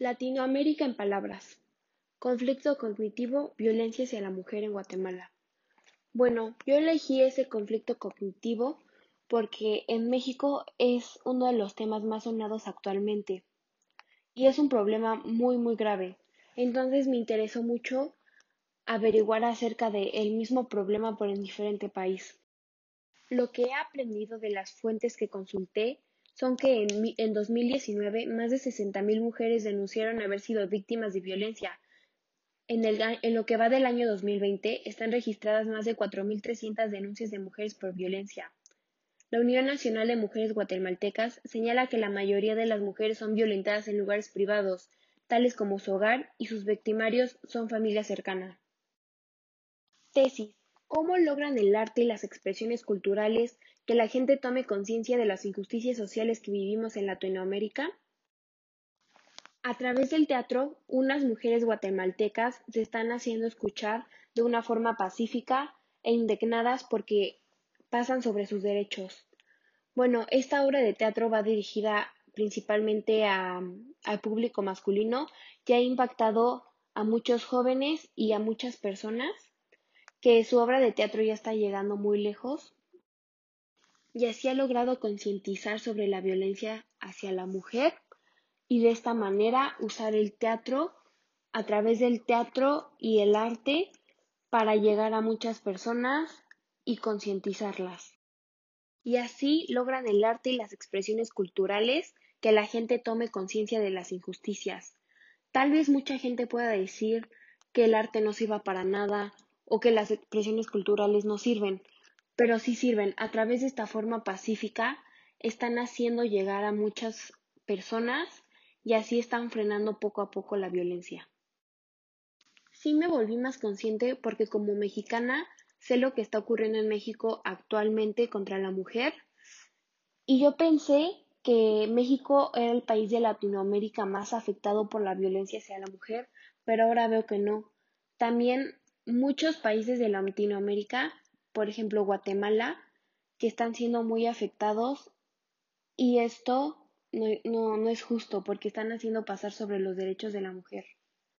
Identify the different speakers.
Speaker 1: Latinoamérica en palabras. Conflicto cognitivo, violencia hacia la mujer en Guatemala. Bueno, yo elegí ese conflicto cognitivo porque en México es uno de los temas más sonados actualmente y es un problema muy muy grave. Entonces me interesó mucho averiguar acerca del mismo problema por el diferente país. Lo que he aprendido de las fuentes que consulté son que en, en 2019 más de 60.000 mujeres denunciaron haber sido víctimas de violencia. En, el, en lo que va del año 2020 están registradas más de 4.300 denuncias de mujeres por violencia. La Unión Nacional de Mujeres Guatemaltecas señala que la mayoría de las mujeres son violentadas en lugares privados, tales como su hogar, y sus victimarios son familia cercana. Tesis. ¿Cómo logran el arte y las expresiones culturales que la gente tome conciencia de las injusticias sociales que vivimos en Latinoamérica? A través del teatro, unas mujeres guatemaltecas se están haciendo escuchar de una forma pacífica e indignadas porque pasan sobre sus derechos. Bueno, esta obra de teatro va dirigida principalmente a, al público masculino y ha impactado a muchos jóvenes y a muchas personas que su obra de teatro ya está llegando muy lejos y así ha logrado concientizar sobre la violencia hacia la mujer y de esta manera usar el teatro a través del teatro y el arte para llegar a muchas personas y concientizarlas. Y así logran el arte y las expresiones culturales que la gente tome conciencia de las injusticias. Tal vez mucha gente pueda decir que el arte no sirva para nada o que las expresiones culturales no sirven, pero sí sirven. A través de esta forma pacífica están haciendo llegar a muchas personas y así están frenando poco a poco la violencia. Sí me volví más consciente porque como mexicana sé lo que está ocurriendo en México actualmente contra la mujer y yo pensé que México era el país de Latinoamérica más afectado por la violencia hacia la mujer, pero ahora veo que no. También muchos países de Latinoamérica por ejemplo Guatemala, que están siendo muy afectados y esto no, no, no es justo porque están haciendo pasar sobre los derechos de la mujer.